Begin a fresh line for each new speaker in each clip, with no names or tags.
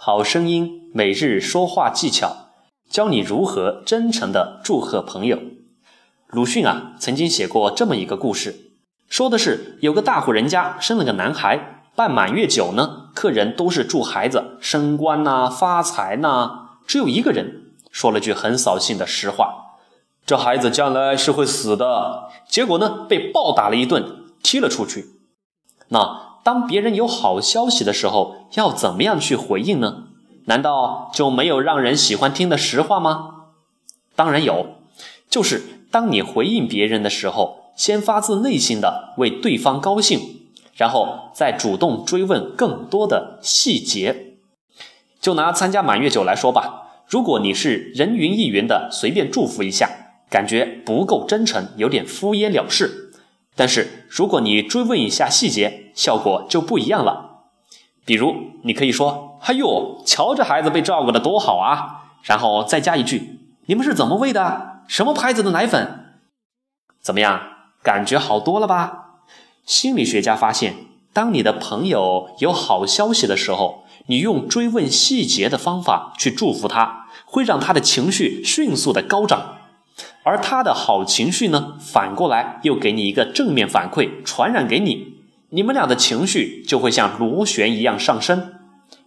好声音每日说话技巧，教你如何真诚的祝贺朋友。鲁迅啊，曾经写过这么一个故事，说的是有个大户人家生了个男孩，办满月酒呢，客人都是祝孩子升官呐、发财呐，只有一个人说了句很扫兴的实话：这孩子将来是会死的。结果呢，被暴打了一顿，踢了出去。那。当别人有好消息的时候，要怎么样去回应呢？难道就没有让人喜欢听的实话吗？当然有，就是当你回应别人的时候，先发自内心的为对方高兴，然后再主动追问更多的细节。就拿参加满月酒来说吧，如果你是人云亦云的随便祝福一下，感觉不够真诚，有点敷衍了事。但是，如果你追问一下细节，效果就不一样了。比如，你可以说：“哎呦，瞧这孩子被照顾的多好啊！”然后再加一句：“你们是怎么喂的？什么牌子的奶粉？”怎么样？感觉好多了吧？心理学家发现，当你的朋友有好消息的时候，你用追问细节的方法去祝福他，会让他的情绪迅速的高涨。而他的好情绪呢，反过来又给你一个正面反馈，传染给你，你们俩的情绪就会像螺旋一样上升。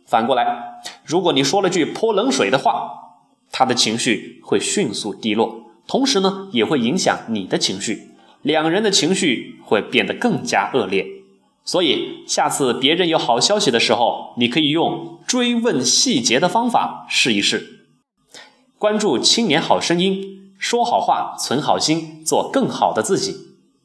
反过来，如果你说了句泼冷水的话，他的情绪会迅速低落，同时呢，也会影响你的情绪，两人的情绪会变得更加恶劣。所以，下次别人有好消息的时候，你可以用追问细节的方法试一试。关注青年好声音。说好话，存好心，做更好的自己。